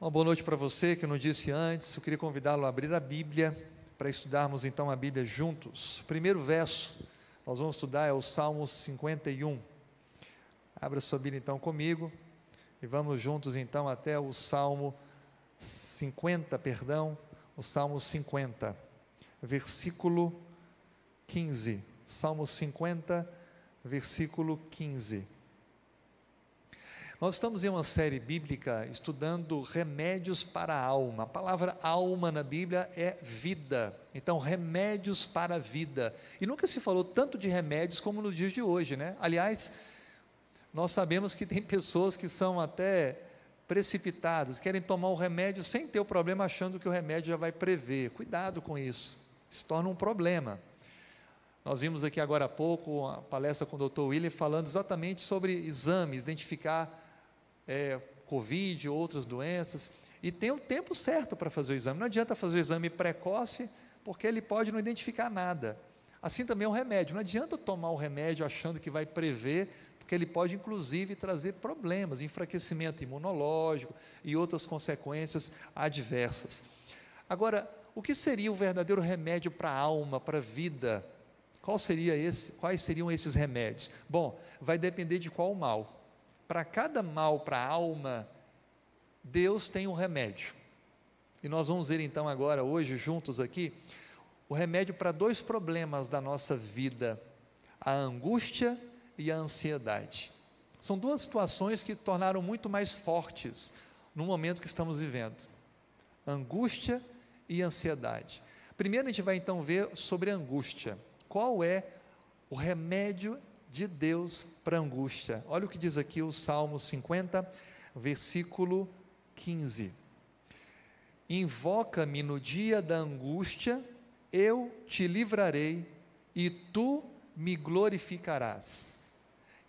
Uma boa noite para você que eu não disse antes. Eu queria convidá-lo a abrir a Bíblia para estudarmos então a Bíblia juntos. O primeiro verso nós vamos estudar é o Salmo 51. Abra sua Bíblia então comigo e vamos juntos então até o Salmo 50, perdão, o Salmo 50, versículo 15. Salmo 50, versículo 15. Nós estamos em uma série bíblica estudando remédios para a alma. A palavra alma na Bíblia é vida. Então, remédios para a vida. E nunca se falou tanto de remédios como nos dias de hoje, né? Aliás, nós sabemos que tem pessoas que são até precipitadas, querem tomar o remédio sem ter o problema, achando que o remédio já vai prever. Cuidado com isso. Se torna um problema. Nós vimos aqui agora há pouco a palestra com o Dr. William falando exatamente sobre exames, identificar é, Covid, outras doenças, e tem o tempo certo para fazer o exame. Não adianta fazer o exame precoce, porque ele pode não identificar nada. Assim também é o remédio. Não adianta tomar o remédio achando que vai prever, porque ele pode inclusive trazer problemas, enfraquecimento imunológico e outras consequências adversas. Agora, o que seria o verdadeiro remédio para a alma, para a vida? Qual seria esse, quais seriam esses remédios? Bom, vai depender de qual mal para cada mal para a alma, Deus tem um remédio. E nós vamos ver então agora, hoje, juntos aqui, o remédio para dois problemas da nossa vida: a angústia e a ansiedade. São duas situações que tornaram muito mais fortes no momento que estamos vivendo: angústia e ansiedade. Primeiro a gente vai então ver sobre angústia. Qual é o remédio de Deus para angústia. Olha o que diz aqui o Salmo 50, versículo 15. Invoca-me no dia da angústia, eu te livrarei e tu me glorificarás.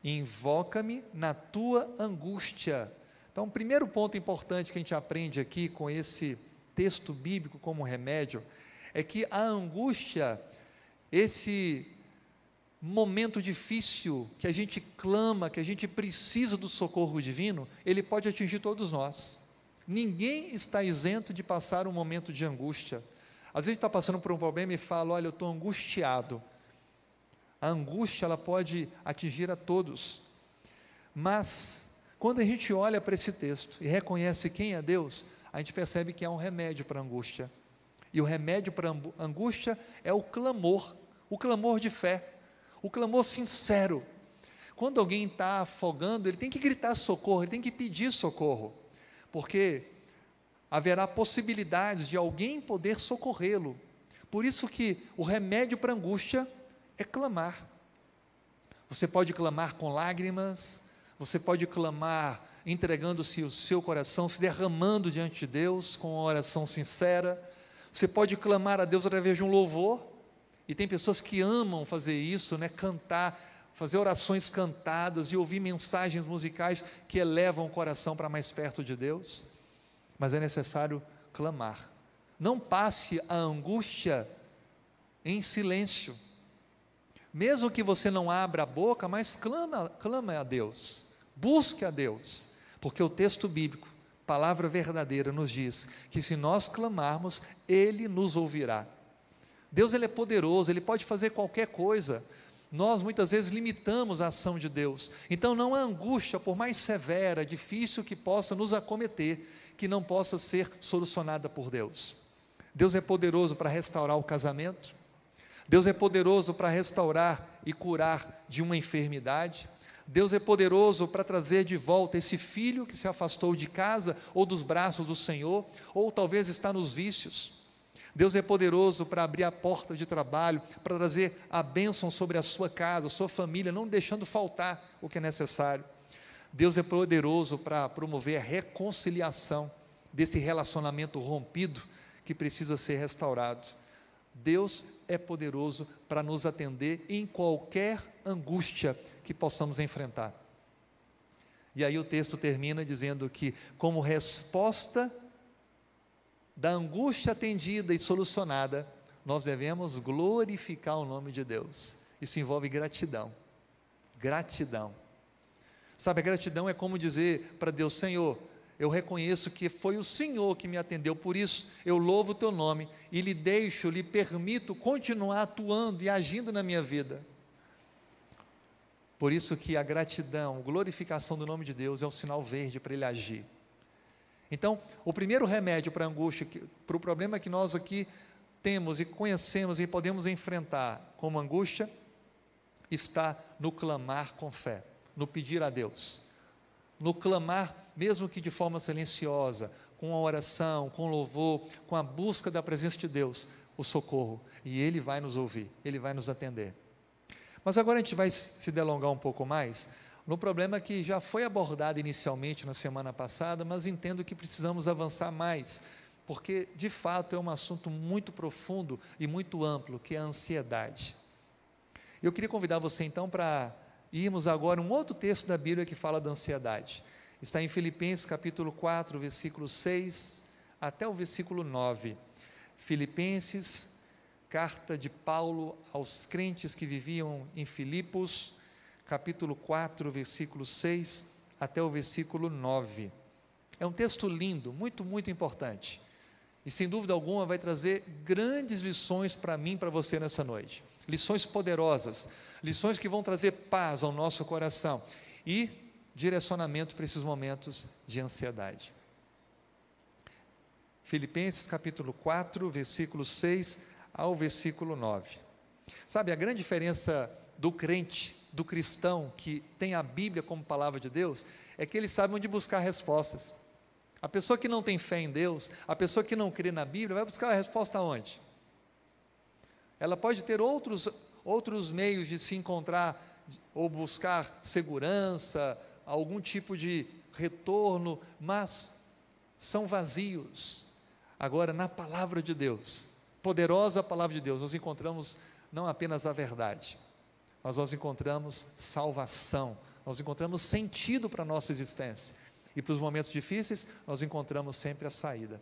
Invoca-me na tua angústia. Então, o primeiro ponto importante que a gente aprende aqui com esse texto bíblico como remédio é que a angústia, esse momento difícil que a gente clama, que a gente precisa do socorro divino, ele pode atingir todos nós. Ninguém está isento de passar um momento de angústia. Às vezes está passando por um problema e fala: Olha, eu estou angustiado. A angústia ela pode atingir a todos. Mas, quando a gente olha para esse texto e reconhece quem é Deus, a gente percebe que há um remédio para a angústia. E o remédio para a angústia é o clamor, o clamor de fé o clamor sincero. Quando alguém está afogando, ele tem que gritar socorro, ele tem que pedir socorro, porque haverá possibilidades de alguém poder socorrê-lo. Por isso que o remédio para angústia é clamar. Você pode clamar com lágrimas, você pode clamar entregando-se o seu coração, se derramando diante de Deus com uma oração sincera. Você pode clamar a Deus através de um louvor, e tem pessoas que amam fazer isso, né? Cantar, fazer orações cantadas e ouvir mensagens musicais que elevam o coração para mais perto de Deus. Mas é necessário clamar. Não passe a angústia em silêncio. Mesmo que você não abra a boca, mas clama, clama a Deus. Busque a Deus. Porque o texto bíblico, palavra verdadeira, nos diz que se nós clamarmos, Ele nos ouvirá. Deus ele é poderoso, ele pode fazer qualquer coisa. Nós muitas vezes limitamos a ação de Deus. Então não há angústia, por mais severa, difícil que possa nos acometer, que não possa ser solucionada por Deus. Deus é poderoso para restaurar o casamento. Deus é poderoso para restaurar e curar de uma enfermidade. Deus é poderoso para trazer de volta esse filho que se afastou de casa ou dos braços do Senhor, ou talvez está nos vícios. Deus é poderoso para abrir a porta de trabalho, para trazer a bênção sobre a sua casa, a sua família, não deixando faltar o que é necessário. Deus é poderoso para promover a reconciliação desse relacionamento rompido que precisa ser restaurado. Deus é poderoso para nos atender em qualquer angústia que possamos enfrentar. E aí o texto termina dizendo que, como resposta da angústia atendida e solucionada, nós devemos glorificar o nome de Deus. Isso envolve gratidão. Gratidão. Sabe, a gratidão é como dizer para Deus: Senhor, eu reconheço que foi o Senhor que me atendeu, por isso eu louvo o teu nome e lhe deixo, lhe permito continuar atuando e agindo na minha vida. Por isso que a gratidão, glorificação do nome de Deus é um sinal verde para ele agir. Então, o primeiro remédio para a angústia, para o problema que nós aqui temos e conhecemos e podemos enfrentar como angústia, está no clamar com fé, no pedir a Deus, no clamar, mesmo que de forma silenciosa, com a oração, com louvor, com a busca da presença de Deus, o socorro, e Ele vai nos ouvir, Ele vai nos atender. Mas agora a gente vai se delongar um pouco mais no problema que já foi abordado inicialmente na semana passada, mas entendo que precisamos avançar mais, porque de fato é um assunto muito profundo e muito amplo, que é a ansiedade. Eu queria convidar você então para irmos agora um outro texto da Bíblia que fala da ansiedade. Está em Filipenses capítulo 4, versículo 6 até o versículo 9. Filipenses carta de Paulo aos crentes que viviam em Filipos, capítulo 4, versículo 6 até o versículo 9. É um texto lindo, muito, muito importante. E sem dúvida alguma vai trazer grandes lições para mim, para você nessa noite. Lições poderosas, lições que vão trazer paz ao nosso coração e direcionamento para esses momentos de ansiedade. Filipenses capítulo 4, versículo 6 ao versículo 9. Sabe, a grande diferença do crente, do cristão que tem a Bíblia como palavra de Deus, é que ele sabe onde buscar respostas. A pessoa que não tem fé em Deus, a pessoa que não crê na Bíblia, vai buscar a resposta onde? Ela pode ter outros, outros meios de se encontrar ou buscar segurança, algum tipo de retorno, mas são vazios. Agora, na palavra de Deus, poderosa palavra de Deus, nós encontramos não apenas a verdade, mas nós encontramos salvação, nós encontramos sentido para a nossa existência. E para os momentos difíceis, nós encontramos sempre a saída.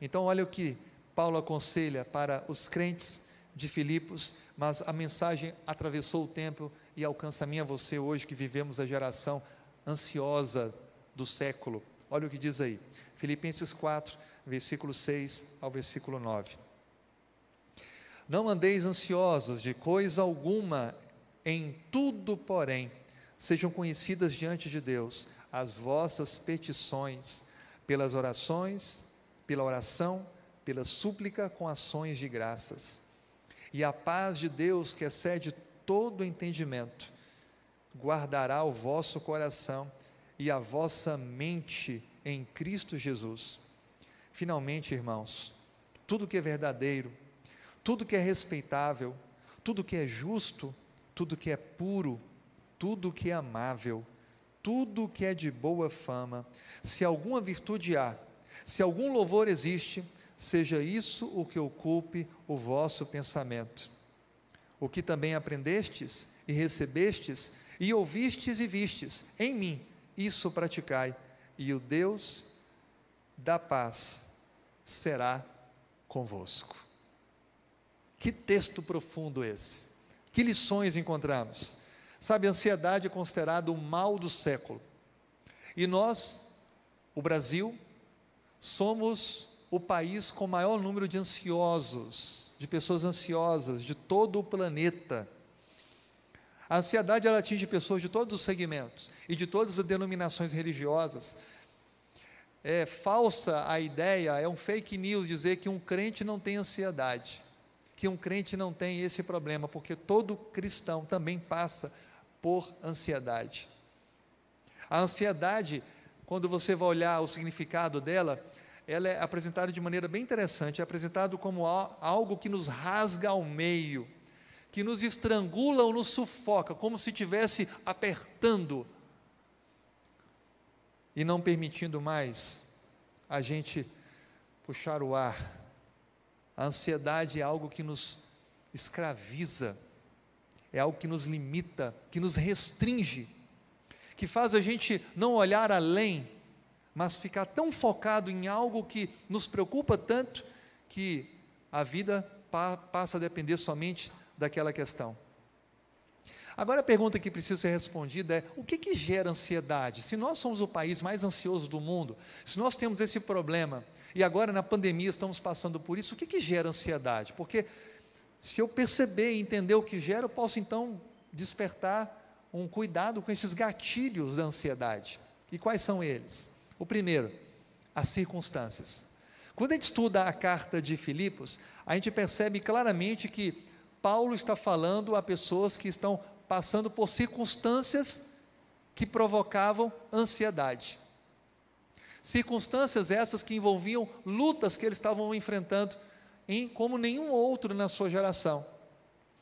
Então, olha o que Paulo aconselha para os crentes de Filipos, mas a mensagem atravessou o tempo e alcança a mim a você hoje que vivemos a geração ansiosa do século. Olha o que diz aí, Filipenses 4, versículo 6 ao versículo 9. Não andeis ansiosos de coisa alguma, em tudo, porém, sejam conhecidas diante de Deus as vossas petições, pelas orações, pela oração, pela súplica com ações de graças. E a paz de Deus, que excede todo entendimento, guardará o vosso coração e a vossa mente em Cristo Jesus. Finalmente, irmãos, tudo que é verdadeiro, tudo que é respeitável, tudo que é justo, tudo que é puro, tudo que é amável, tudo que é de boa fama, se alguma virtude há, se algum louvor existe, seja isso o que ocupe o vosso pensamento. O que também aprendestes e recebestes, e ouvistes e vistes em mim, isso praticai, e o Deus da paz será convosco. Que texto profundo esse! Que lições encontramos? Sabe, a ansiedade é considerado o mal do século. E nós, o Brasil, somos o país com maior número de ansiosos, de pessoas ansiosas de todo o planeta. A ansiedade ela atinge pessoas de todos os segmentos e de todas as denominações religiosas. É falsa a ideia, é um fake news dizer que um crente não tem ansiedade que um crente não tem esse problema, porque todo cristão também passa por ansiedade. A ansiedade, quando você vai olhar o significado dela, ela é apresentada de maneira bem interessante, é apresentado como algo que nos rasga ao meio, que nos estrangula ou nos sufoca, como se estivesse apertando e não permitindo mais a gente puxar o ar a ansiedade é algo que nos escraviza, é algo que nos limita, que nos restringe, que faz a gente não olhar além, mas ficar tão focado em algo que nos preocupa tanto que a vida pa passa a depender somente daquela questão. Agora a pergunta que precisa ser respondida é: o que, que gera ansiedade? Se nós somos o país mais ansioso do mundo, se nós temos esse problema, e agora na pandemia estamos passando por isso, o que, que gera ansiedade? Porque se eu perceber e entender o que gera, eu posso então despertar um cuidado com esses gatilhos da ansiedade. E quais são eles? O primeiro, as circunstâncias. Quando a gente estuda a carta de Filipos, a gente percebe claramente que Paulo está falando a pessoas que estão passando por circunstâncias que provocavam ansiedade. Circunstâncias essas que envolviam lutas que eles estavam enfrentando em, como nenhum outro na sua geração.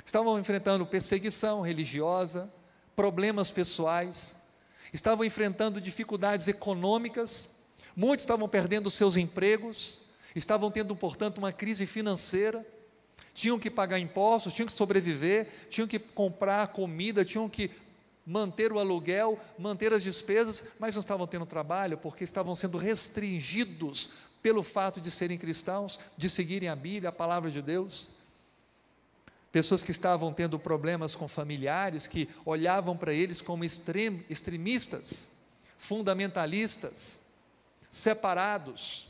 Estavam enfrentando perseguição religiosa, problemas pessoais, estavam enfrentando dificuldades econômicas, muitos estavam perdendo seus empregos, estavam tendo, portanto, uma crise financeira, tinham que pagar impostos, tinham que sobreviver, tinham que comprar comida, tinham que manter o aluguel, manter as despesas, mas não estavam tendo trabalho porque estavam sendo restringidos pelo fato de serem cristãos, de seguirem a Bíblia, a palavra de Deus. Pessoas que estavam tendo problemas com familiares, que olhavam para eles como extrem, extremistas, fundamentalistas, separados.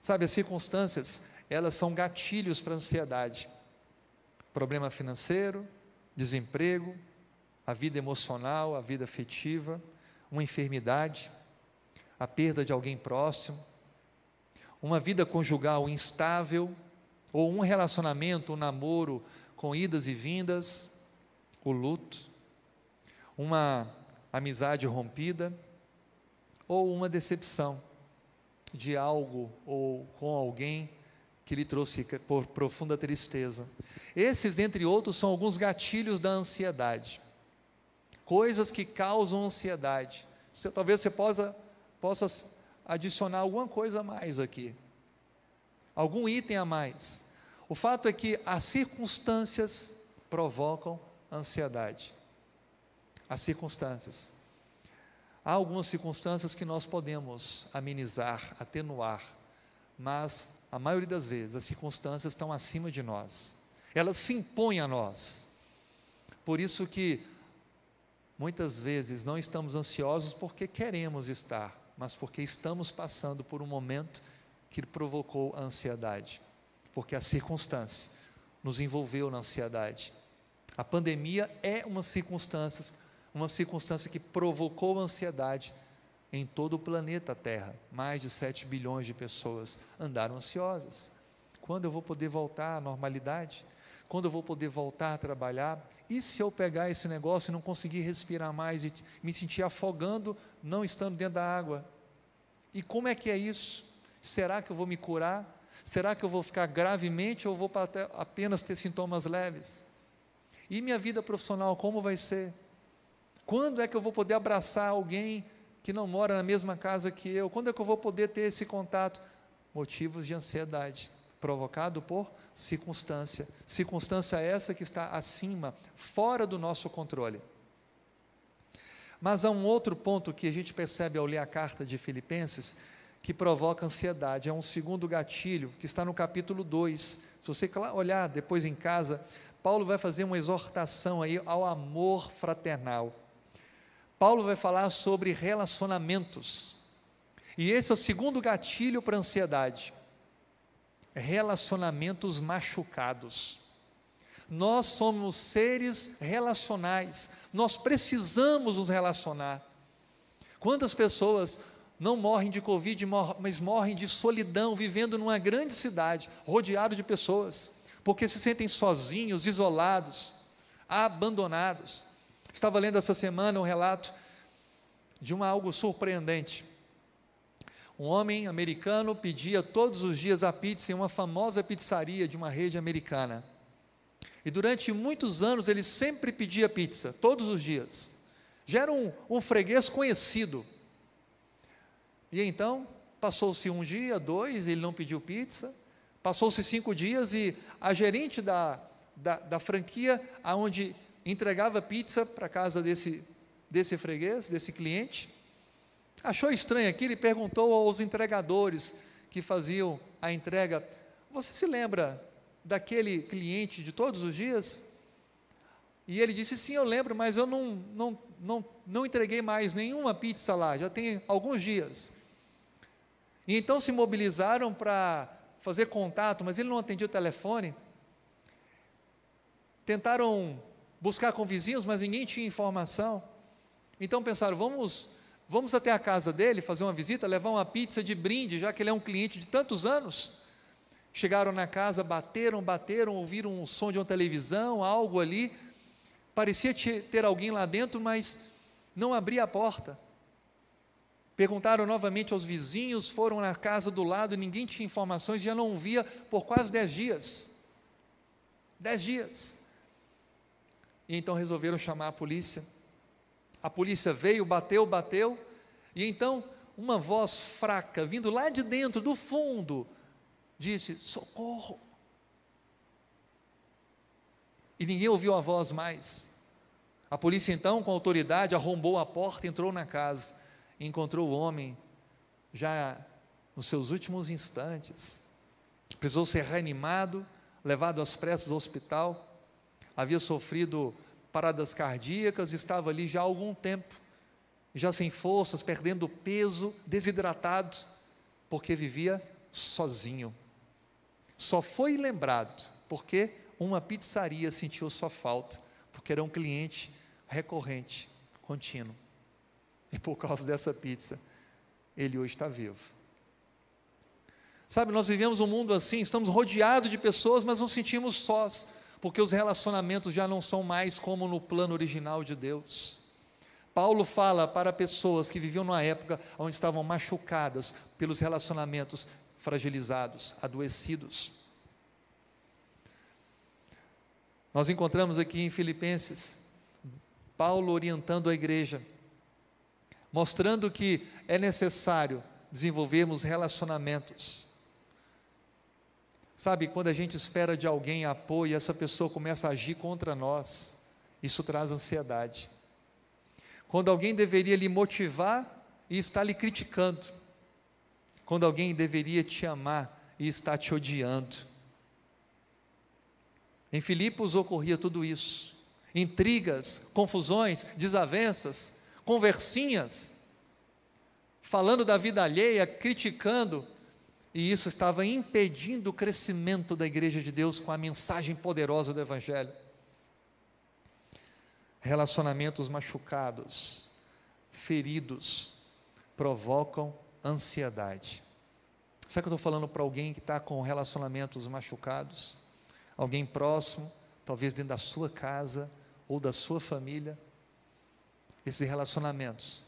Sabe, as circunstâncias, elas são gatilhos para a ansiedade. Problema financeiro, desemprego, a vida emocional, a vida afetiva, uma enfermidade a perda de alguém próximo, uma vida conjugal instável, ou um relacionamento, um namoro com idas e vindas, o luto, uma amizade rompida, ou uma decepção de algo ou com alguém que lhe trouxe por profunda tristeza. Esses, entre outros, são alguns gatilhos da ansiedade. Coisas que causam ansiedade. Talvez você possa possa adicionar alguma coisa a mais aqui, algum item a mais. O fato é que as circunstâncias provocam ansiedade. As circunstâncias. Há algumas circunstâncias que nós podemos amenizar, atenuar, mas a maioria das vezes as circunstâncias estão acima de nós. Elas se impõem a nós. Por isso que muitas vezes não estamos ansiosos porque queremos estar, mas porque estamos passando por um momento que provocou a ansiedade, porque a circunstância nos envolveu na ansiedade. A pandemia é uma circunstância, uma circunstância que provocou ansiedade em todo o planeta Terra. Mais de 7 bilhões de pessoas andaram ansiosas. Quando eu vou poder voltar à normalidade? Quando eu vou poder voltar a trabalhar? E se eu pegar esse negócio e não conseguir respirar mais e me sentir afogando, não estando dentro da água? E como é que é isso? Será que eu vou me curar? Será que eu vou ficar gravemente ou vou apenas ter sintomas leves? E minha vida profissional, como vai ser? Quando é que eu vou poder abraçar alguém que não mora na mesma casa que eu? Quando é que eu vou poder ter esse contato? Motivos de ansiedade, provocado por circunstância. Circunstância essa que está acima, fora do nosso controle. Mas há um outro ponto que a gente percebe ao ler a carta de Filipenses que provoca ansiedade. É um segundo gatilho que está no capítulo 2. Se você olhar depois em casa, Paulo vai fazer uma exortação aí ao amor fraternal. Paulo vai falar sobre relacionamentos. E esse é o segundo gatilho para a ansiedade relacionamentos machucados. Nós somos seres relacionais, nós precisamos nos relacionar. Quantas pessoas não morrem de Covid, mas morrem de solidão, vivendo numa grande cidade, rodeado de pessoas, porque se sentem sozinhos, isolados, abandonados. Estava lendo essa semana um relato de uma algo surpreendente. Um homem americano pedia todos os dias a pizza em uma famosa pizzaria de uma rede americana. E durante muitos anos ele sempre pedia pizza, todos os dias. Já era um, um freguês conhecido. E então, passou-se um dia, dois, ele não pediu pizza. Passou-se cinco dias e a gerente da, da, da franquia, aonde entregava pizza para casa desse, desse freguês, desse cliente, Achou estranho aquilo e perguntou aos entregadores que faziam a entrega: Você se lembra daquele cliente de todos os dias? E ele disse: Sim, eu lembro, mas eu não, não, não, não entreguei mais nenhuma pizza lá, já tem alguns dias. E então se mobilizaram para fazer contato, mas ele não atendia o telefone. Tentaram buscar com vizinhos, mas ninguém tinha informação. Então pensaram: vamos, vamos até a casa dele, fazer uma visita, levar uma pizza de brinde, já que ele é um cliente de tantos anos. Chegaram na casa, bateram, bateram, ouviram o som de uma televisão, algo ali. Parecia ter alguém lá dentro, mas não abria a porta. Perguntaram novamente aos vizinhos, foram na casa do lado, ninguém tinha informações, já não via por quase dez dias. Dez dias. E então resolveram chamar a polícia. A polícia veio, bateu, bateu, e então uma voz fraca, vindo lá de dentro, do fundo, disse: Socorro! E ninguém ouviu a voz mais. A polícia, então, com autoridade, arrombou a porta, entrou na casa e encontrou o homem já nos seus últimos instantes. Precisou ser reanimado, levado às pressas ao hospital. Havia sofrido paradas cardíacas, estava ali já há algum tempo, já sem forças, perdendo peso, desidratado, porque vivia sozinho. Só foi lembrado porque uma pizzaria sentiu sua falta, porque era um cliente recorrente, contínuo. E por causa dessa pizza, ele hoje está vivo. Sabe, nós vivemos um mundo assim, estamos rodeados de pessoas, mas nos sentimos sós, porque os relacionamentos já não são mais como no plano original de Deus. Paulo fala para pessoas que viviam numa época onde estavam machucadas pelos relacionamentos fragilizados, adoecidos. Nós encontramos aqui em Filipenses Paulo orientando a igreja, mostrando que é necessário desenvolvermos relacionamentos. Sabe, quando a gente espera de alguém apoio essa pessoa começa a agir contra nós, isso traz ansiedade. Quando alguém deveria lhe motivar e está lhe criticando, quando alguém deveria te amar e está te odiando. Em Filipos ocorria tudo isso: intrigas, confusões, desavenças, conversinhas, falando da vida alheia, criticando, e isso estava impedindo o crescimento da igreja de Deus com a mensagem poderosa do Evangelho. Relacionamentos machucados, feridos, provocam ansiedade. Será que eu estou falando para alguém que está com relacionamentos machucados? Alguém próximo, talvez dentro da sua casa ou da sua família? Esses relacionamentos,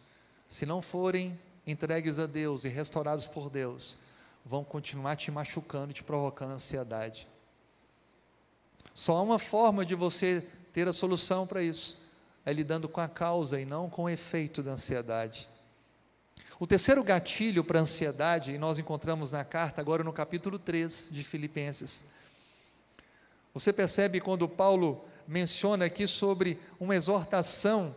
se não forem entregues a Deus e restaurados por Deus, vão continuar te machucando e te provocando ansiedade. Só há uma forma de você ter a solução para isso, é lidando com a causa e não com o efeito da ansiedade. O terceiro gatilho para a ansiedade, e nós encontramos na carta, agora no capítulo 3 de Filipenses. Você percebe quando Paulo menciona aqui sobre uma exortação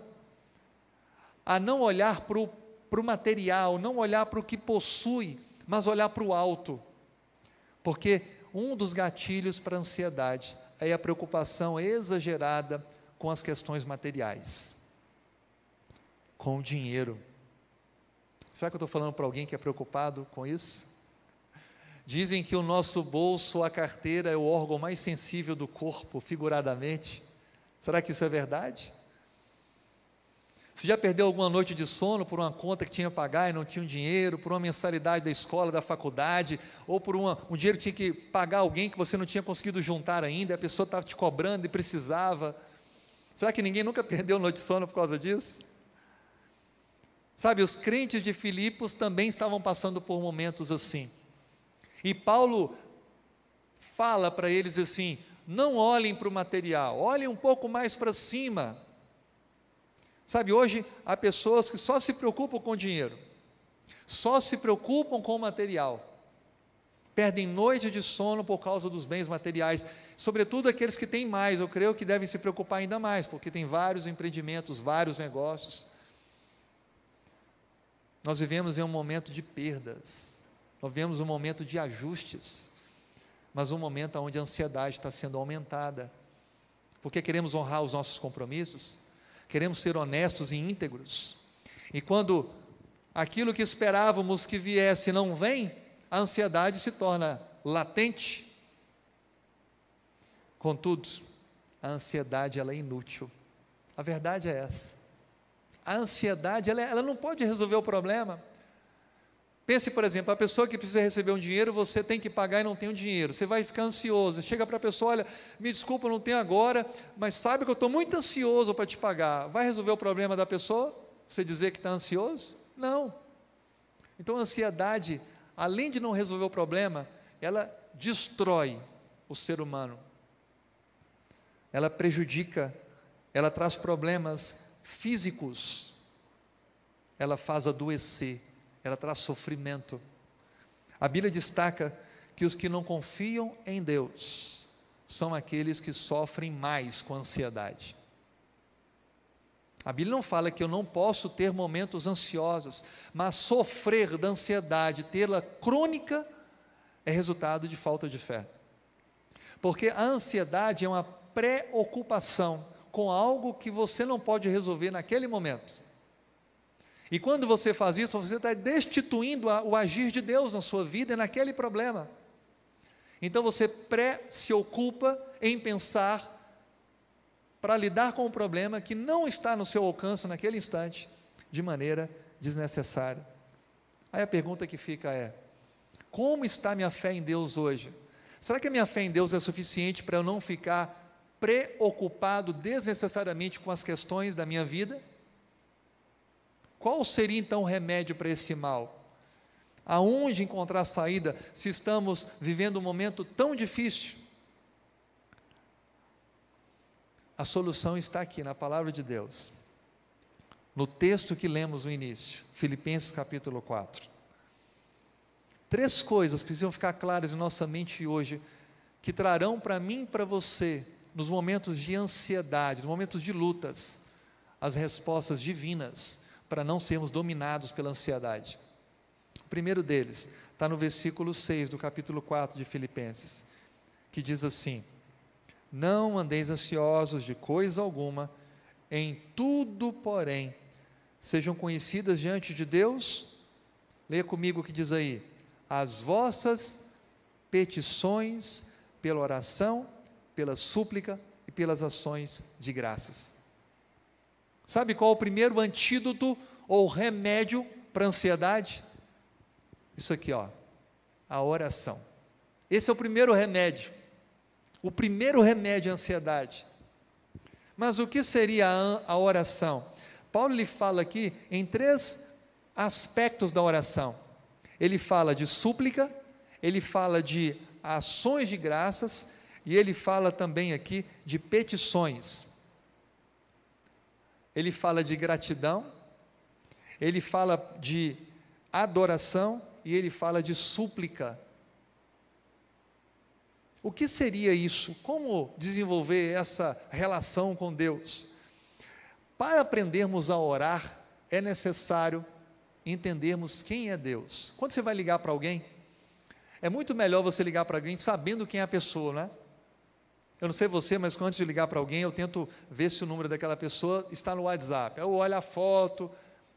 a não olhar para o, para o material, não olhar para o que possui, mas olhar para o alto. Porque um dos gatilhos para a ansiedade é a preocupação exagerada com as questões materiais, com o dinheiro. Será que eu estou falando para alguém que é preocupado com isso? Dizem que o nosso bolso, a carteira, é o órgão mais sensível do corpo, figuradamente. Será que isso é verdade? Você já perdeu alguma noite de sono por uma conta que tinha que pagar e não tinha dinheiro, por uma mensalidade da escola, da faculdade, ou por uma, um dinheiro que tinha que pagar alguém que você não tinha conseguido juntar ainda, a pessoa estava te cobrando e precisava. Será que ninguém nunca perdeu noite de sono por causa disso? Sabe, os crentes de Filipos também estavam passando por momentos assim. E Paulo fala para eles assim: não olhem para o material, olhem um pouco mais para cima. Sabe, hoje há pessoas que só se preocupam com dinheiro, só se preocupam com o material, perdem noites de sono por causa dos bens materiais, sobretudo aqueles que têm mais, eu creio que devem se preocupar ainda mais, porque tem vários empreendimentos, vários negócios. Nós vivemos em um momento de perdas, nós vivemos um momento de ajustes, mas um momento onde a ansiedade está sendo aumentada, porque queremos honrar os nossos compromissos, queremos ser honestos e íntegros. E quando aquilo que esperávamos que viesse não vem, a ansiedade se torna latente. Contudo, a ansiedade ela é inútil. A verdade é essa. A ansiedade ela, ela não pode resolver o problema. Pense, por exemplo, a pessoa que precisa receber um dinheiro, você tem que pagar e não tem o um dinheiro. Você vai ficar ansioso. Chega para a pessoa, olha, me desculpa, não tenho agora, mas sabe que eu estou muito ansioso para te pagar. Vai resolver o problema da pessoa? Você dizer que está ansioso? Não. Então a ansiedade, além de não resolver o problema, ela destrói o ser humano. Ela prejudica, ela traz problemas físicos. Ela faz adoecer ela traz sofrimento. A Bíblia destaca que os que não confiam em Deus são aqueles que sofrem mais com ansiedade. A Bíblia não fala que eu não posso ter momentos ansiosos, mas sofrer da ansiedade, tê-la crônica, é resultado de falta de fé. Porque a ansiedade é uma preocupação com algo que você não pode resolver naquele momento. E quando você faz isso, você está destituindo o agir de Deus na sua vida e naquele problema. Então você pré-se ocupa em pensar para lidar com o problema que não está no seu alcance naquele instante, de maneira desnecessária. Aí a pergunta que fica é: como está minha fé em Deus hoje? Será que a minha fé em Deus é suficiente para eu não ficar preocupado desnecessariamente com as questões da minha vida? Qual seria então o remédio para esse mal? Aonde encontrar saída se estamos vivendo um momento tão difícil? A solução está aqui na palavra de Deus. No texto que lemos no início, Filipenses capítulo 4. Três coisas precisam ficar claras em nossa mente hoje, que trarão para mim e para você, nos momentos de ansiedade, nos momentos de lutas, as respostas divinas para não sermos dominados pela ansiedade. O primeiro deles está no versículo 6 do capítulo 4 de Filipenses, que diz assim: Não andeis ansiosos de coisa alguma, em tudo, porém, sejam conhecidas diante de Deus. Leia comigo o que diz aí: as vossas petições pela oração, pela súplica e pelas ações de graças. Sabe qual é o primeiro antídoto ou remédio para a ansiedade? Isso aqui, ó, a oração. Esse é o primeiro remédio. O primeiro remédio à ansiedade. Mas o que seria a, a oração? Paulo lhe fala aqui em três aspectos da oração. Ele fala de súplica, ele fala de ações de graças e ele fala também aqui de petições ele fala de gratidão, ele fala de adoração e ele fala de súplica. O que seria isso? Como desenvolver essa relação com Deus? Para aprendermos a orar, é necessário entendermos quem é Deus. Quando você vai ligar para alguém, é muito melhor você ligar para alguém sabendo quem é a pessoa, não é? Eu não sei você, mas antes de ligar para alguém, eu tento ver se o número daquela pessoa está no WhatsApp. Eu olho a foto,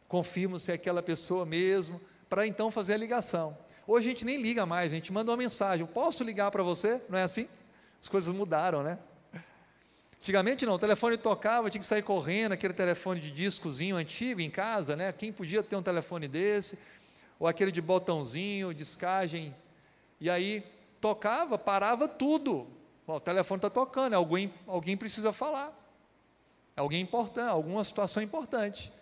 confirmo se é aquela pessoa mesmo, para então fazer a ligação. Hoje a gente nem liga mais, a gente manda uma mensagem. Eu posso ligar para você? Não é assim? As coisas mudaram, né? Antigamente não, o telefone tocava, tinha que sair correndo, aquele telefone de discozinho antigo em casa, né? Quem podia ter um telefone desse? Ou aquele de botãozinho, discagem. E aí tocava, parava tudo o telefone está tocando, alguém, alguém precisa falar. Alguém importante, alguma situação importante.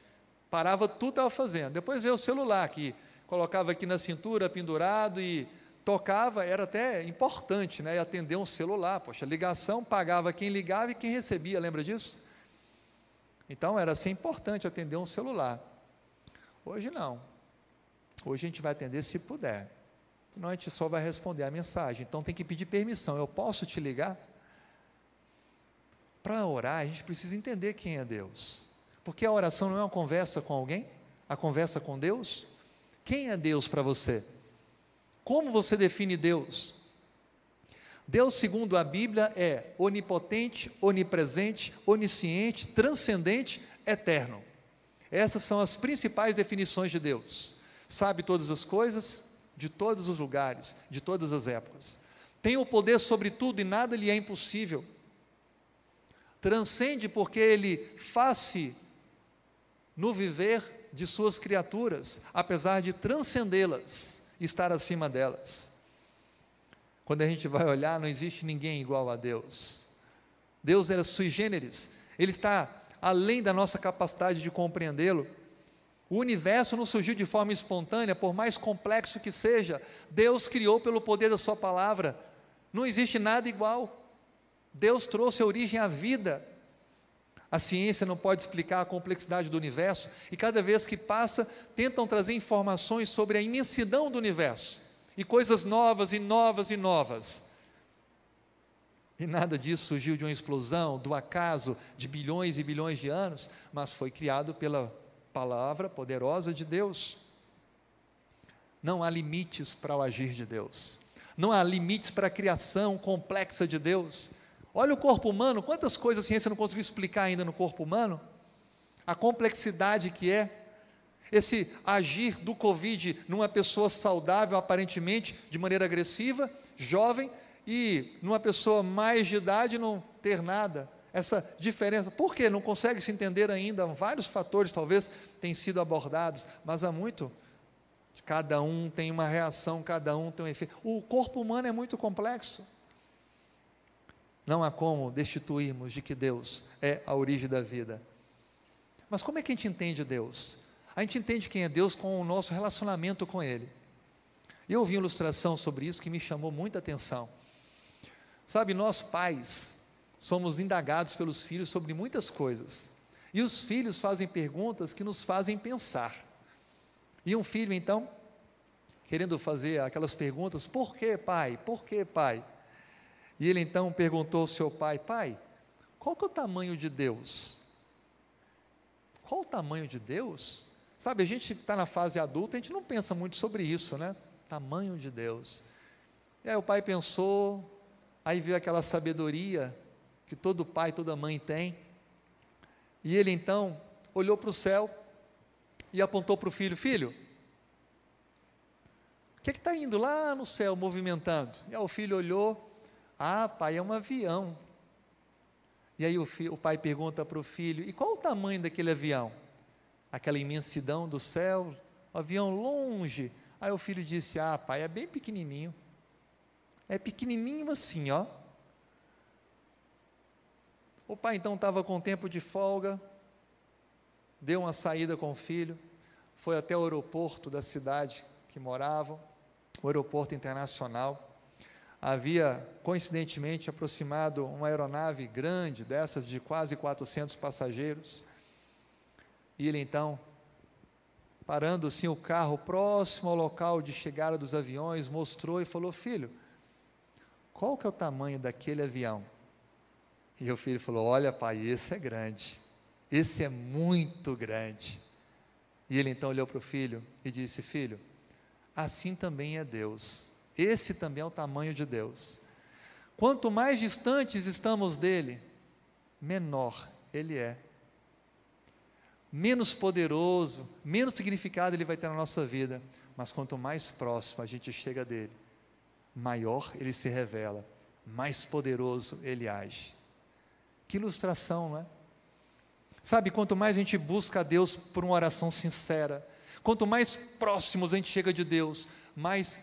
Parava tudo estava fazendo. Depois veio o celular que colocava aqui na cintura, pendurado e tocava, era até importante, né? Atender um celular. Poxa, ligação pagava quem ligava e quem recebia, lembra disso? Então era assim importante atender um celular. Hoje não. Hoje a gente vai atender se puder senão a gente só vai responder a mensagem. Então tem que pedir permissão. Eu posso te ligar? Para orar, a gente precisa entender quem é Deus. Porque a oração não é uma conversa com alguém, a conversa com Deus. Quem é Deus para você? Como você define Deus? Deus, segundo a Bíblia, é onipotente, onipresente, onisciente, transcendente, eterno. Essas são as principais definições de Deus. Sabe todas as coisas, de todos os lugares, de todas as épocas. Tem o poder sobre tudo e nada lhe é impossível. Transcende porque ele faz-se no viver de suas criaturas, apesar de transcendê-las, estar acima delas. Quando a gente vai olhar, não existe ninguém igual a Deus. Deus era sui generis, Ele está além da nossa capacidade de compreendê-lo. O universo não surgiu de forma espontânea, por mais complexo que seja, Deus criou pelo poder da Sua palavra. Não existe nada igual. Deus trouxe a origem à vida. A ciência não pode explicar a complexidade do universo, e cada vez que passa, tentam trazer informações sobre a imensidão do universo e coisas novas e novas e novas. E nada disso surgiu de uma explosão, do acaso de bilhões e bilhões de anos, mas foi criado pela palavra poderosa de Deus. Não há limites para o agir de Deus. Não há limites para a criação complexa de Deus. Olha o corpo humano, quantas coisas a ciência não conseguiu explicar ainda no corpo humano? A complexidade que é esse agir do Covid numa pessoa saudável, aparentemente, de maneira agressiva, jovem, e numa pessoa mais de idade não ter nada. Essa diferença, por quê? Não consegue se entender ainda. Vários fatores talvez têm sido abordados, mas há muito. Cada um tem uma reação, cada um tem um efeito. O corpo humano é muito complexo. Não há como destituirmos de que Deus é a origem da vida. Mas como é que a gente entende Deus? a gente entende quem é Deus com o nosso relacionamento com Ele. Eu ouvi uma ilustração sobre isso que me chamou muita atenção. Sabe, nós pais somos indagados pelos filhos sobre muitas coisas. E os filhos fazem perguntas que nos fazem pensar. E um filho, então, querendo fazer aquelas perguntas: por que, pai? Por que, pai? E ele então perguntou ao seu pai: pai, qual que é o tamanho de Deus? Qual o tamanho de Deus? Sabe, a gente está na fase adulta, a gente não pensa muito sobre isso, né? Tamanho de Deus. E aí o pai pensou, aí viu aquela sabedoria que todo pai, toda mãe tem. E ele então olhou para o céu e apontou para o filho: Filho, o que é está indo lá no céu movimentando? E aí o filho olhou: Ah, pai, é um avião. E aí o, o pai pergunta para o filho: E qual o tamanho daquele avião? aquela imensidão do céu, o avião longe. Aí o filho disse: Ah, pai, é bem pequenininho. É pequenininho assim, ó. O pai então estava com tempo de folga, deu uma saída com o filho, foi até o aeroporto da cidade que moravam, o aeroporto internacional. Havia, coincidentemente, aproximado uma aeronave grande, dessas de quase 400 passageiros. E ele então, parando assim o carro próximo ao local de chegada dos aviões, mostrou e falou: Filho, qual que é o tamanho daquele avião? E o filho falou: Olha, pai, esse é grande, esse é muito grande. E ele então olhou para o filho e disse: Filho, assim também é Deus, esse também é o tamanho de Deus. Quanto mais distantes estamos dele, menor ele é menos poderoso, menos significado ele vai ter na nossa vida. Mas quanto mais próximo a gente chega dele, maior ele se revela, mais poderoso ele age. Que ilustração, não é? Sabe, quanto mais a gente busca a Deus por uma oração sincera, quanto mais próximos a gente chega de Deus, mais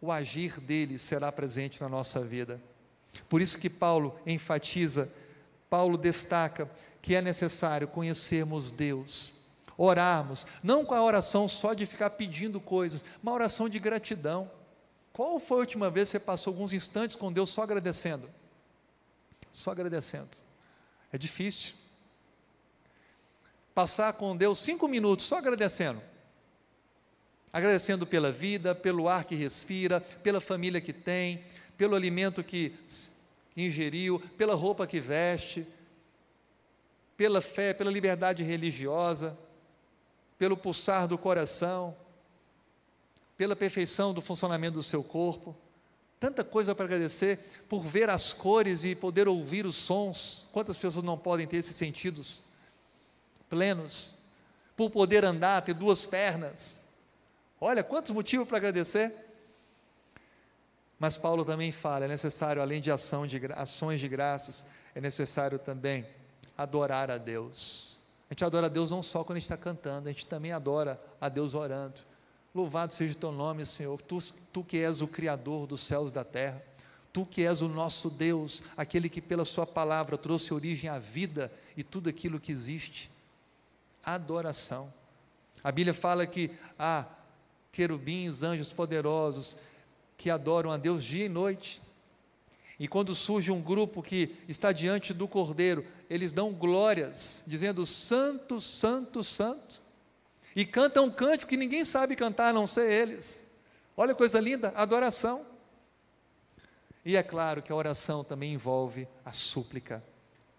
o agir dele será presente na nossa vida. Por isso que Paulo enfatiza, Paulo destaca que é necessário conhecermos Deus, orarmos, não com a oração só de ficar pedindo coisas, uma oração de gratidão. Qual foi a última vez que você passou alguns instantes com Deus só agradecendo? Só agradecendo. É difícil. Passar com Deus cinco minutos só agradecendo. Agradecendo pela vida, pelo ar que respira, pela família que tem, pelo alimento que ingeriu, pela roupa que veste, pela fé, pela liberdade religiosa, pelo pulsar do coração, pela perfeição do funcionamento do seu corpo. Tanta coisa para agradecer por ver as cores e poder ouvir os sons. Quantas pessoas não podem ter esses sentidos plenos? Por poder andar, ter duas pernas. Olha, quantos motivos para agradecer. Mas Paulo também fala: é necessário, além de, ação de ações de graças, é necessário também adorar a Deus. A gente adora a Deus não só quando a gente está cantando, a gente também adora a Deus orando. Louvado seja o teu nome, Senhor, tu, tu que és o Criador dos céus e da terra, tu que és o nosso Deus, aquele que pela Sua palavra trouxe origem à vida e tudo aquilo que existe. Adoração. A Bíblia fala que há querubins, anjos poderosos que adoram a Deus dia e noite. E quando surge um grupo que está diante do Cordeiro, eles dão glórias, dizendo: Santo, Santo, Santo e cantam um cântico que ninguém sabe cantar a não ser eles. Olha coisa linda, adoração. E é claro que a oração também envolve a súplica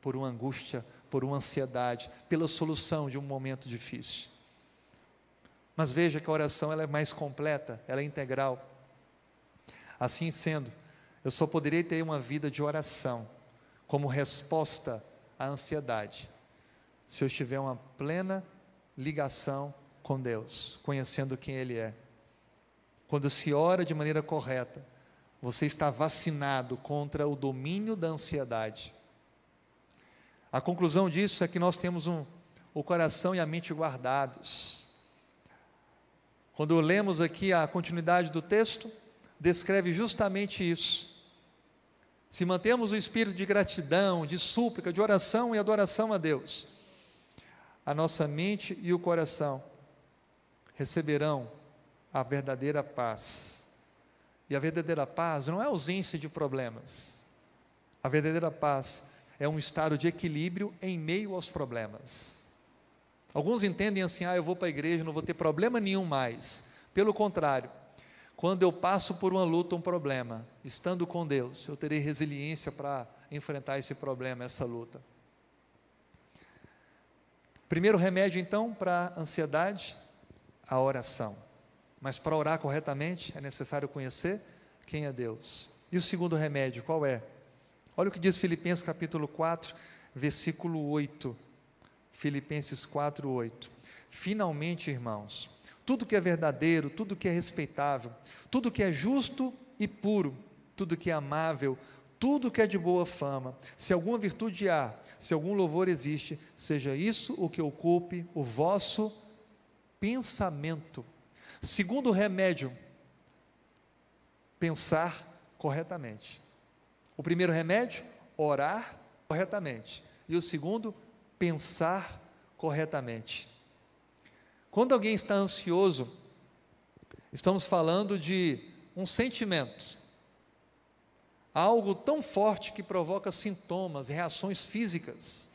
por uma angústia, por uma ansiedade, pela solução de um momento difícil. Mas veja que a oração ela é mais completa, ela é integral. Assim sendo, eu só poderei ter uma vida de oração como resposta à ansiedade, se eu tiver uma plena ligação com Deus, conhecendo quem Ele é. Quando se ora de maneira correta, você está vacinado contra o domínio da ansiedade. A conclusão disso é que nós temos um, o coração e a mente guardados. Quando lemos aqui a continuidade do texto, descreve justamente isso. Se mantemos o espírito de gratidão, de súplica, de oração e adoração a Deus, a nossa mente e o coração receberão a verdadeira paz. E a verdadeira paz não é ausência de problemas. A verdadeira paz é um estado de equilíbrio em meio aos problemas. Alguns entendem assim: ah, eu vou para a igreja, não vou ter problema nenhum mais. Pelo contrário, quando eu passo por uma luta, um problema, estando com Deus, eu terei resiliência para enfrentar esse problema, essa luta. Primeiro remédio, então, para a ansiedade, a oração. Mas para orar corretamente é necessário conhecer quem é Deus. E o segundo remédio, qual é? Olha o que diz Filipenses capítulo 4, versículo 8. Filipenses 4, 8. Finalmente, irmãos, tudo que é verdadeiro, tudo que é respeitável, tudo que é justo e puro, tudo que é amável, tudo que é de boa fama, se alguma virtude há, se algum louvor existe, seja isso o que ocupe o vosso pensamento. Segundo remédio, pensar corretamente. O primeiro remédio, orar corretamente. E o segundo, pensar corretamente. Quando alguém está ansioso, estamos falando de um sentimento, algo tão forte que provoca sintomas, reações físicas.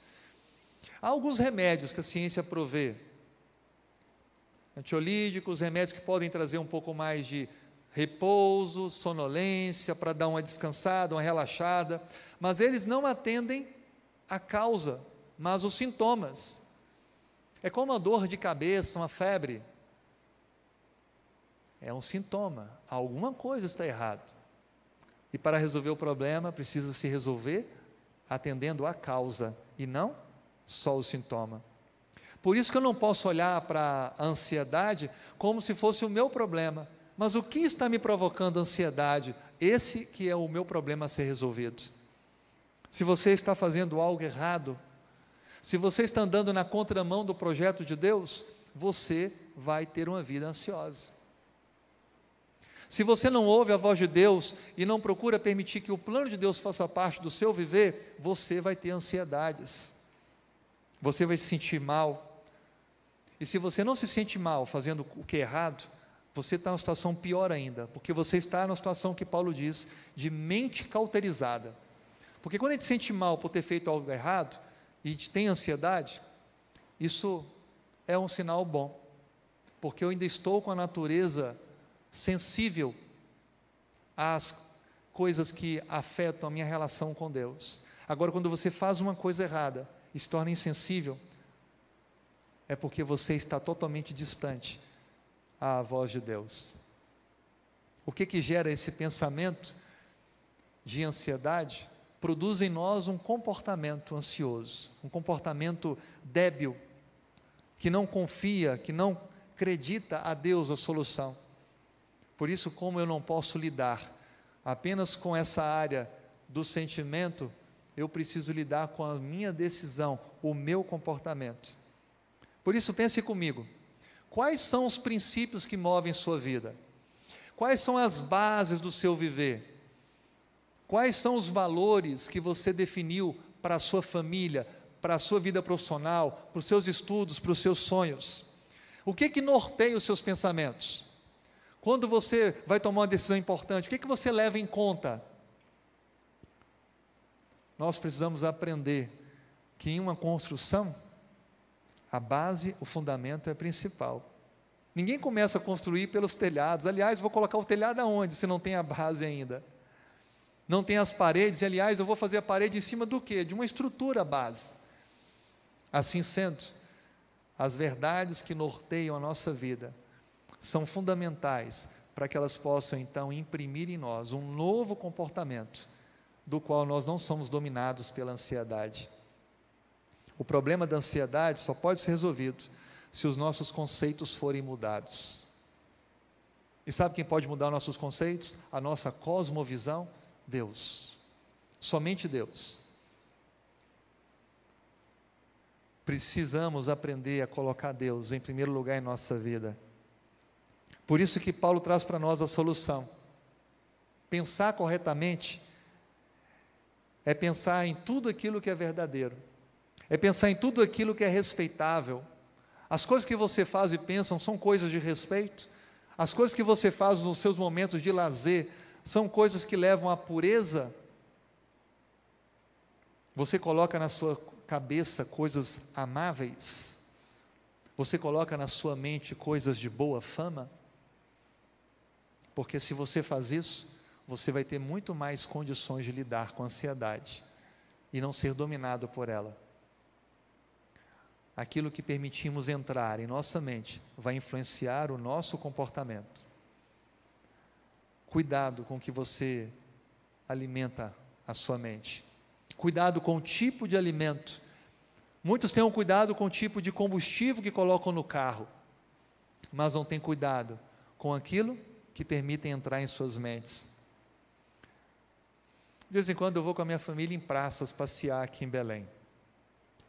Há alguns remédios que a ciência provê, antiolíticos, remédios que podem trazer um pouco mais de repouso, sonolência, para dar uma descansada, uma relaxada, mas eles não atendem a causa, mas os sintomas. É como uma dor de cabeça, uma febre. É um sintoma, alguma coisa está errado. E para resolver o problema, precisa se resolver atendendo a causa e não só o sintoma. Por isso que eu não posso olhar para a ansiedade como se fosse o meu problema. Mas o que está me provocando ansiedade? Esse que é o meu problema a ser resolvido. Se você está fazendo algo errado, se você está andando na contramão do projeto de Deus, você vai ter uma vida ansiosa. Se você não ouve a voz de Deus e não procura permitir que o plano de Deus faça parte do seu viver, você vai ter ansiedades. Você vai se sentir mal, e se você não se sente mal fazendo o que é errado, você está numa situação pior ainda, porque você está numa situação que Paulo diz de mente cauterizada. Porque quando a gente se sente mal por ter feito algo errado e tem ansiedade, isso é um sinal bom, porque eu ainda estou com a natureza sensível às coisas que afetam a minha relação com Deus. Agora, quando você faz uma coisa errada e se torna insensível, é porque você está totalmente distante à voz de Deus. O que que gera esse pensamento de ansiedade produz em nós um comportamento ansioso, um comportamento débil, que não confia, que não acredita a Deus a solução. Por isso, como eu não posso lidar apenas com essa área do sentimento, eu preciso lidar com a minha decisão, o meu comportamento. Por isso, pense comigo: quais são os princípios que movem sua vida? Quais são as bases do seu viver? Quais são os valores que você definiu para a sua família, para a sua vida profissional, para os seus estudos, para os seus sonhos? O que que norteia os seus pensamentos? Quando você vai tomar uma decisão importante, o que que você leva em conta? Nós precisamos aprender que em uma construção, a base, o fundamento é principal. Ninguém começa a construir pelos telhados. Aliás, vou colocar o telhado aonde se não tem a base ainda? não tem as paredes, aliás, eu vou fazer a parede em cima do quê? De uma estrutura base. Assim sendo, as verdades que norteiam a nossa vida são fundamentais para que elas possam então imprimir em nós um novo comportamento, do qual nós não somos dominados pela ansiedade. O problema da ansiedade só pode ser resolvido se os nossos conceitos forem mudados. E sabe quem pode mudar nossos conceitos? A nossa cosmovisão Deus. Somente Deus. Precisamos aprender a colocar Deus em primeiro lugar em nossa vida. Por isso que Paulo traz para nós a solução. Pensar corretamente é pensar em tudo aquilo que é verdadeiro, é pensar em tudo aquilo que é respeitável. As coisas que você faz e pensa são coisas de respeito, as coisas que você faz nos seus momentos de lazer são coisas que levam à pureza. Você coloca na sua cabeça coisas amáveis, você coloca na sua mente coisas de boa fama, porque se você faz isso, você vai ter muito mais condições de lidar com a ansiedade e não ser dominado por ela. Aquilo que permitimos entrar em nossa mente vai influenciar o nosso comportamento. Cuidado com o que você alimenta a sua mente. Cuidado com o tipo de alimento. Muitos têm um cuidado com o tipo de combustível que colocam no carro, mas não têm cuidado com aquilo que permitem entrar em suas mentes. De vez em quando eu vou com a minha família em praças passear aqui em Belém.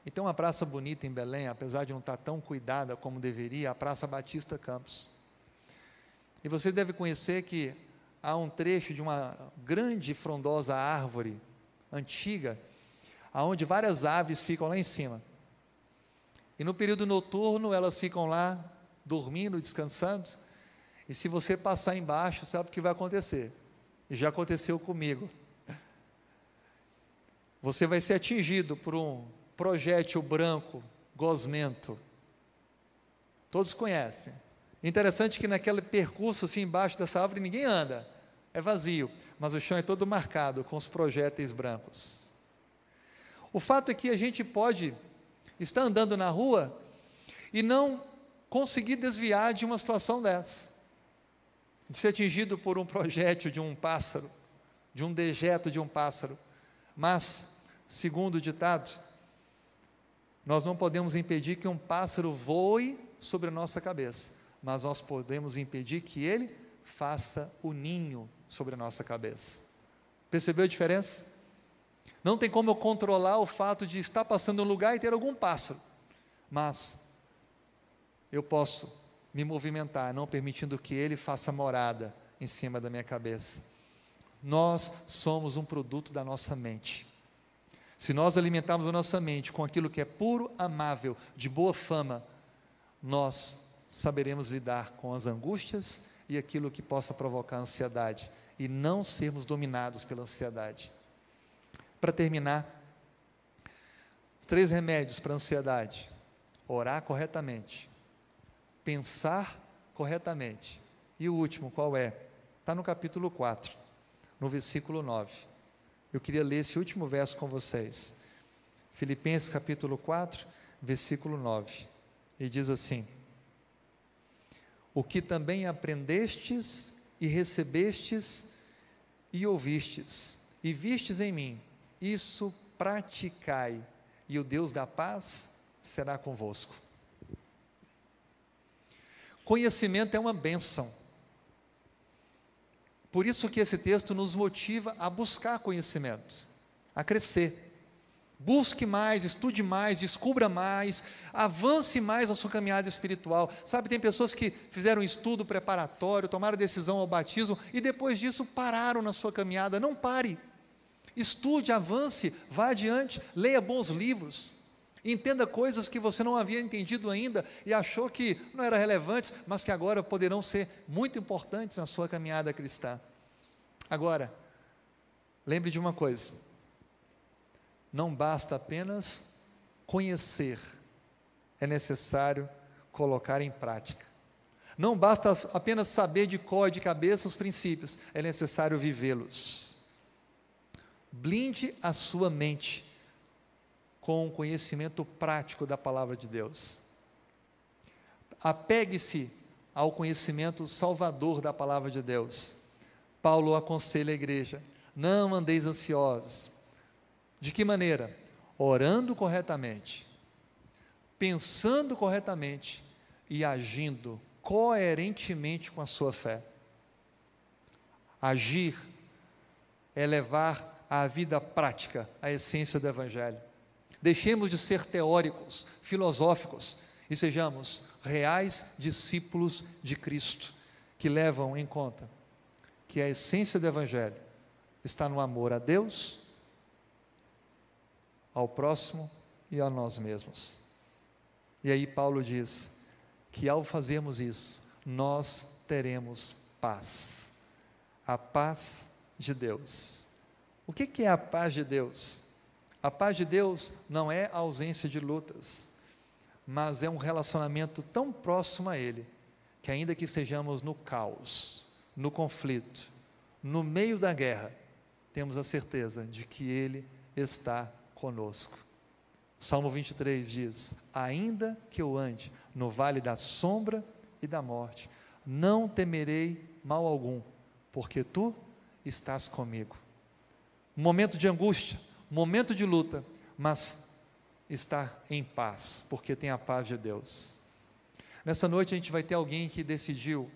E tem uma praça bonita em Belém, apesar de não estar tão cuidada como deveria, a Praça Batista Campos. E você deve conhecer que há um trecho de uma grande frondosa árvore antiga, aonde várias aves ficam lá em cima. E no período noturno elas ficam lá dormindo, descansando. E se você passar embaixo, sabe o que vai acontecer? E já aconteceu comigo. Você vai ser atingido por um projétil branco, gosmento. Todos conhecem. Interessante que naquele percurso assim embaixo dessa árvore ninguém anda é vazio, mas o chão é todo marcado com os projéteis brancos. O fato é que a gente pode estar andando na rua e não conseguir desviar de uma situação dessa, de ser atingido por um projétil de um pássaro, de um dejeto de um pássaro. Mas, segundo o ditado, nós não podemos impedir que um pássaro voe sobre a nossa cabeça, mas nós podemos impedir que ele faça o ninho sobre a nossa cabeça. Percebeu a diferença? Não tem como eu controlar o fato de estar passando um lugar e ter algum pássaro, mas eu posso me movimentar, não permitindo que ele faça morada em cima da minha cabeça. Nós somos um produto da nossa mente. Se nós alimentarmos a nossa mente com aquilo que é puro, amável, de boa fama, nós saberemos lidar com as angústias e aquilo que possa provocar ansiedade e não sermos dominados pela ansiedade. Para terminar, três remédios para a ansiedade: orar corretamente, pensar corretamente. E o último, qual é? Está no capítulo 4, no versículo 9. Eu queria ler esse último verso com vocês. Filipenses capítulo 4, versículo 9. E diz assim: o que também aprendestes e recebestes e ouvistes, e vistes em mim, isso praticai, e o Deus da paz será convosco. Conhecimento é uma bênção. Por isso que esse texto nos motiva a buscar conhecimento, a crescer. Busque mais, estude mais, descubra mais, avance mais a sua caminhada espiritual. Sabe, tem pessoas que fizeram um estudo preparatório, tomaram decisão ao batismo e depois disso pararam na sua caminhada. Não pare. Estude, avance, vá adiante, leia bons livros. Entenda coisas que você não havia entendido ainda e achou que não eram relevantes, mas que agora poderão ser muito importantes na sua caminhada cristã. Agora, lembre de uma coisa: não basta apenas conhecer, é necessário colocar em prática. Não basta apenas saber de cor e de cabeça os princípios, é necessário vivê-los. Blinde a sua mente com o conhecimento prático da palavra de Deus. Apegue-se ao conhecimento salvador da palavra de Deus. Paulo aconselha a igreja: não andeis ansiosos, de que maneira? Orando corretamente, pensando corretamente e agindo coerentemente com a sua fé. Agir é levar à vida prática a essência do Evangelho. Deixemos de ser teóricos, filosóficos e sejamos reais discípulos de Cristo, que levam em conta que a essência do Evangelho está no amor a Deus ao próximo e a nós mesmos. E aí Paulo diz que ao fazermos isso, nós teremos paz. A paz de Deus. O que é a paz de Deus? A paz de Deus não é a ausência de lutas, mas é um relacionamento tão próximo a Ele, que ainda que sejamos no caos, no conflito, no meio da guerra, temos a certeza de que Ele está conosco. Salmo 23 diz: Ainda que eu ande no vale da sombra e da morte, não temerei mal algum, porque tu estás comigo. Momento de angústia, momento de luta, mas está em paz, porque tem a paz de Deus. Nessa noite a gente vai ter alguém que decidiu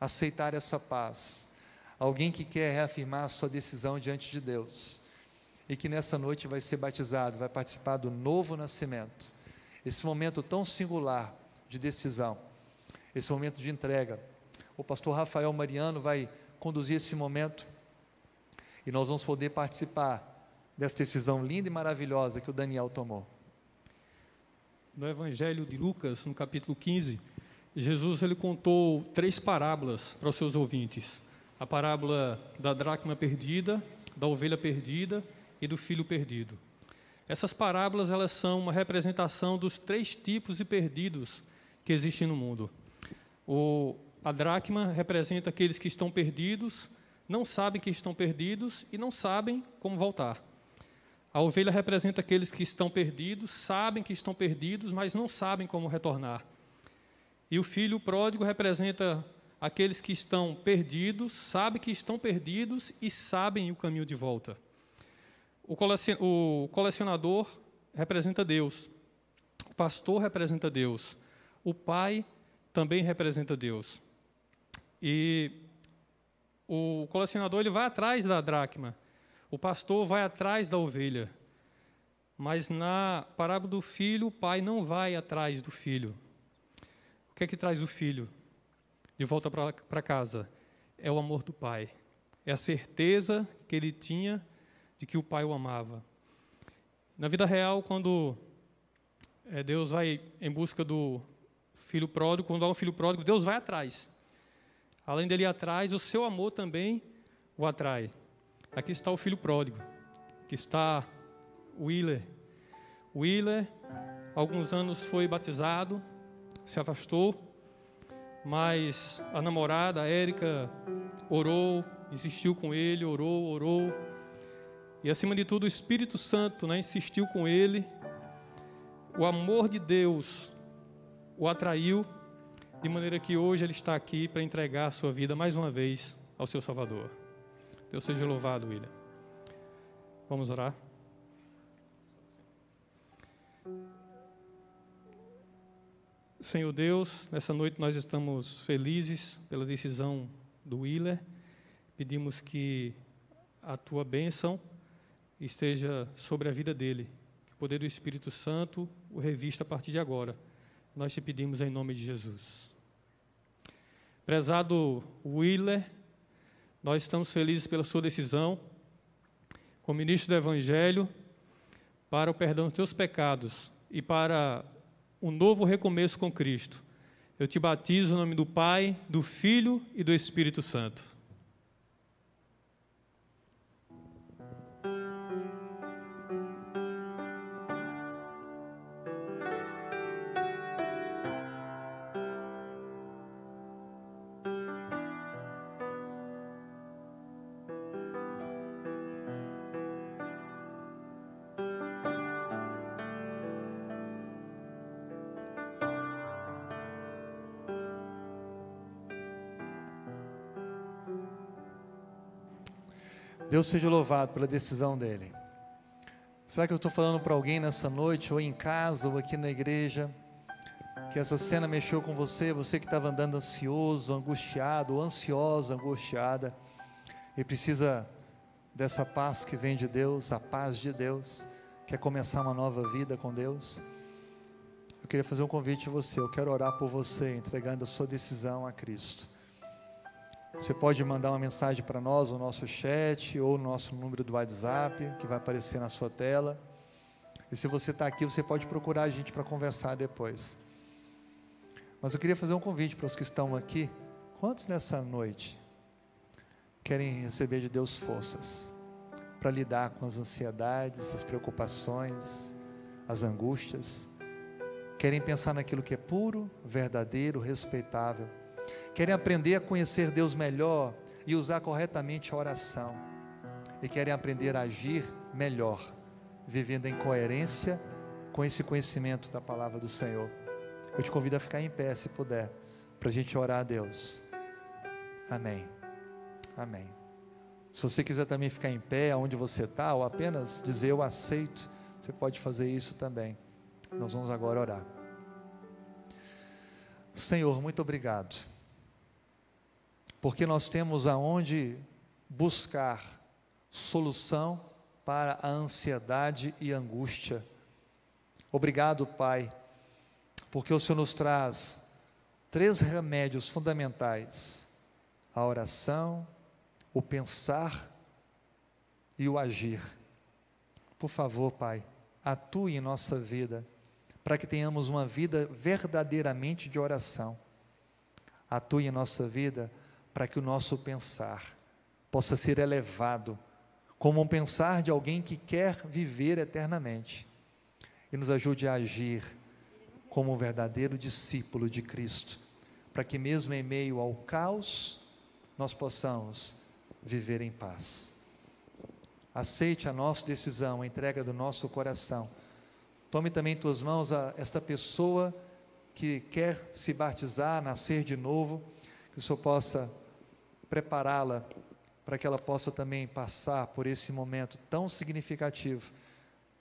aceitar essa paz, alguém que quer reafirmar a sua decisão diante de Deus e que nessa noite vai ser batizado, vai participar do novo nascimento. Esse momento tão singular de decisão, esse momento de entrega. O pastor Rafael Mariano vai conduzir esse momento e nós vamos poder participar dessa decisão linda e maravilhosa que o Daniel tomou. No Evangelho de Lucas, no capítulo 15, Jesus ele contou três parábolas para os seus ouvintes: a parábola da dracma perdida, da ovelha perdida e do filho perdido. Essas parábolas elas são uma representação dos três tipos de perdidos que existem no mundo. O, a dracma representa aqueles que estão perdidos, não sabem que estão perdidos e não sabem como voltar. A ovelha representa aqueles que estão perdidos, sabem que estão perdidos, mas não sabem como retornar. E o filho pródigo representa aqueles que estão perdidos, sabem que estão perdidos e sabem o caminho de volta. O colecionador representa Deus, o pastor representa Deus, o pai também representa Deus. E o colecionador ele vai atrás da dracma, o pastor vai atrás da ovelha. Mas na parábola do filho, o pai não vai atrás do filho. Que é que traz o filho de volta para casa? É o amor do pai. É a certeza que ele tinha de que o pai o amava. Na vida real, quando é, Deus vai em busca do filho pródigo, quando há um filho pródigo, Deus vai atrás. Além dele ir atrás, o seu amor também o atrai. Aqui está o filho pródigo. Aqui está Willer. Willer, alguns anos foi batizado, se afastou, mas a namorada, a Érica, orou, insistiu com ele, orou, orou, e acima de tudo, o Espírito Santo né, insistiu com ele. O amor de Deus o atraiu, de maneira que hoje ele está aqui para entregar a sua vida mais uma vez ao seu Salvador. Deus seja louvado, William. Vamos orar. Senhor Deus, nessa noite nós estamos felizes pela decisão do Willer. Pedimos que a tua bênção esteja sobre a vida dele, que o poder do Espírito Santo o revista a partir de agora. Nós te pedimos em nome de Jesus. Prezado Willer, nós estamos felizes pela sua decisão, como ministro do Evangelho, para o perdão dos teus pecados e para um novo recomeço com Cristo. Eu te batizo no nome do Pai, do Filho e do Espírito Santo. Deus seja louvado pela decisão dele. Será que eu estou falando para alguém nessa noite, ou em casa, ou aqui na igreja, que essa cena mexeu com você, você que estava andando ansioso, angustiado, ou ansiosa, angustiada, e precisa dessa paz que vem de Deus, a paz de Deus, quer começar uma nova vida com Deus? Eu queria fazer um convite a você, eu quero orar por você, entregando a sua decisão a Cristo. Você pode mandar uma mensagem para nós no nosso chat ou no nosso número do WhatsApp, que vai aparecer na sua tela. E se você está aqui, você pode procurar a gente para conversar depois. Mas eu queria fazer um convite para os que estão aqui. Quantos nessa noite querem receber de Deus forças para lidar com as ansiedades, as preocupações, as angústias? Querem pensar naquilo que é puro, verdadeiro, respeitável querem aprender a conhecer Deus melhor e usar corretamente a oração, e querem aprender a agir melhor, vivendo em coerência com esse conhecimento da palavra do Senhor. Eu te convido a ficar em pé, se puder, para a gente orar a Deus. Amém. Amém. Se você quiser também ficar em pé, onde você está, ou apenas dizer eu aceito, você pode fazer isso também. Nós vamos agora orar. Senhor, muito obrigado porque nós temos aonde buscar solução para a ansiedade e angústia. Obrigado, Pai, porque o Senhor nos traz três remédios fundamentais: a oração, o pensar e o agir. Por favor, Pai, atue em nossa vida, para que tenhamos uma vida verdadeiramente de oração. Atue em nossa vida para que o nosso pensar possa ser elevado como um pensar de alguém que quer viver eternamente e nos ajude a agir como um verdadeiro discípulo de Cristo, para que mesmo em meio ao caos nós possamos viver em paz. Aceite a nossa decisão, a entrega do nosso coração. Tome também em tuas mãos a, esta pessoa que quer se batizar, nascer de novo, que o Senhor possa prepará-la para que ela possa também passar por esse momento tão significativo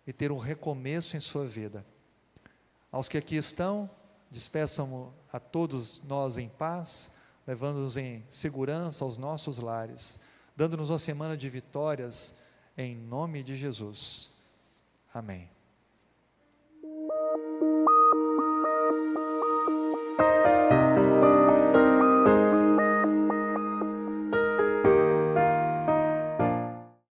e ter um recomeço em sua vida. Aos que aqui estão, despeçam a todos nós em paz, levando-nos em segurança aos nossos lares, dando-nos uma semana de vitórias, em nome de Jesus. Amém.